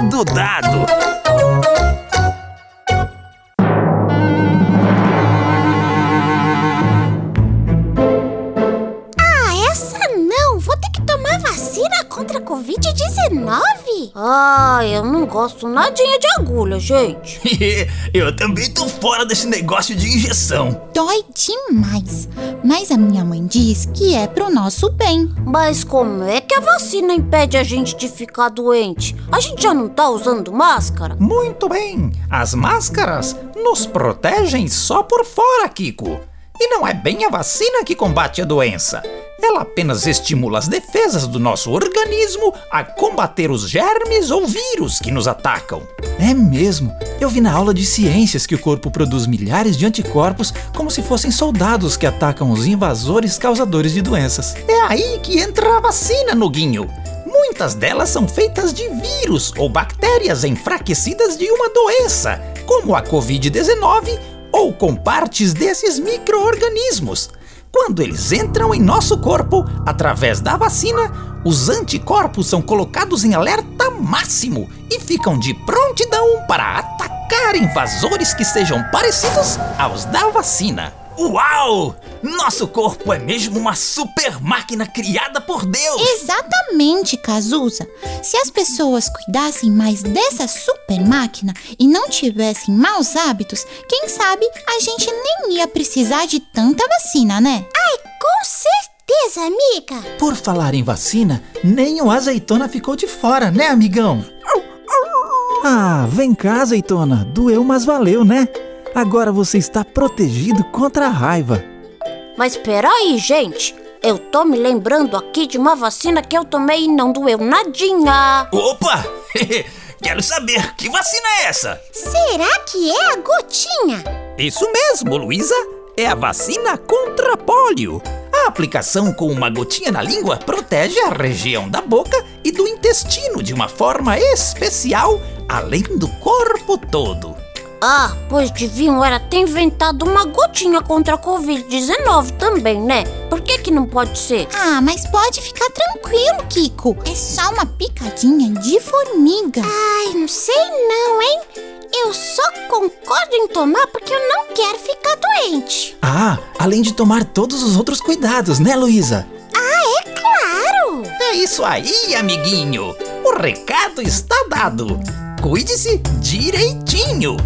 recado dado. Ah, essa não! Vou ter que tomar vacina contra a Covid-19? Ah, eu não gosto nadinha de agulha, gente. Eu também tô fora desse negócio de injeção. Dói demais. Mas a minha mãe diz que é pro nosso bem. Mas como é que a vacina impede a gente de ficar doente? A gente já não tá usando máscara? Muito bem, as máscaras nos protegem só por fora, Kiko. E não é bem a vacina que combate a doença. Ela apenas estimula as defesas do nosso organismo a combater os germes ou vírus que nos atacam. É mesmo. Eu vi na aula de ciências que o corpo produz milhares de anticorpos como se fossem soldados que atacam os invasores causadores de doenças. É aí que entra a vacina, Noguinho. Muitas delas são feitas de vírus ou bactérias enfraquecidas de uma doença, como a Covid-19 ou com partes desses micro-organismos. Quando eles entram em nosso corpo, através da vacina, os anticorpos são colocados em alerta máximo e ficam de prontidão para atacar invasores que sejam parecidos aos da vacina. Uau! Nosso corpo é mesmo uma super máquina criada por Deus! Exatamente, Cazuza. Se as pessoas cuidassem mais dessa super máquina e não tivessem maus hábitos, quem sabe a gente nem ia precisar de tanta vacina, né? Com certeza, amiga. Por falar em vacina, nem o azeitona ficou de fora, né, amigão? Ah, vem cá, azeitona. Doeu, mas valeu, né? Agora você está protegido contra a raiva. Mas peraí, gente. Eu tô me lembrando aqui de uma vacina que eu tomei e não doeu nadinha. Opa! Quero saber, que vacina é essa? Será que é a gotinha? Isso mesmo, Luísa. É a vacina contra pólio. A aplicação com uma gotinha na língua protege a região da boca e do intestino de uma forma especial, além do corpo todo. Ah, pois deviam era ter inventado uma gotinha contra a Covid-19 também, né? Por que que não pode ser? Ah, mas pode ficar tranquilo, Kiko. É só uma picadinha de formiga. Ai, não sei não, hein? Eu só concordo em tomar porque eu não quero ficar doente. Ah, além de tomar todos os outros cuidados, né, Luísa? Claro! É isso aí, amiguinho. O recado está dado. Cuide-se direitinho.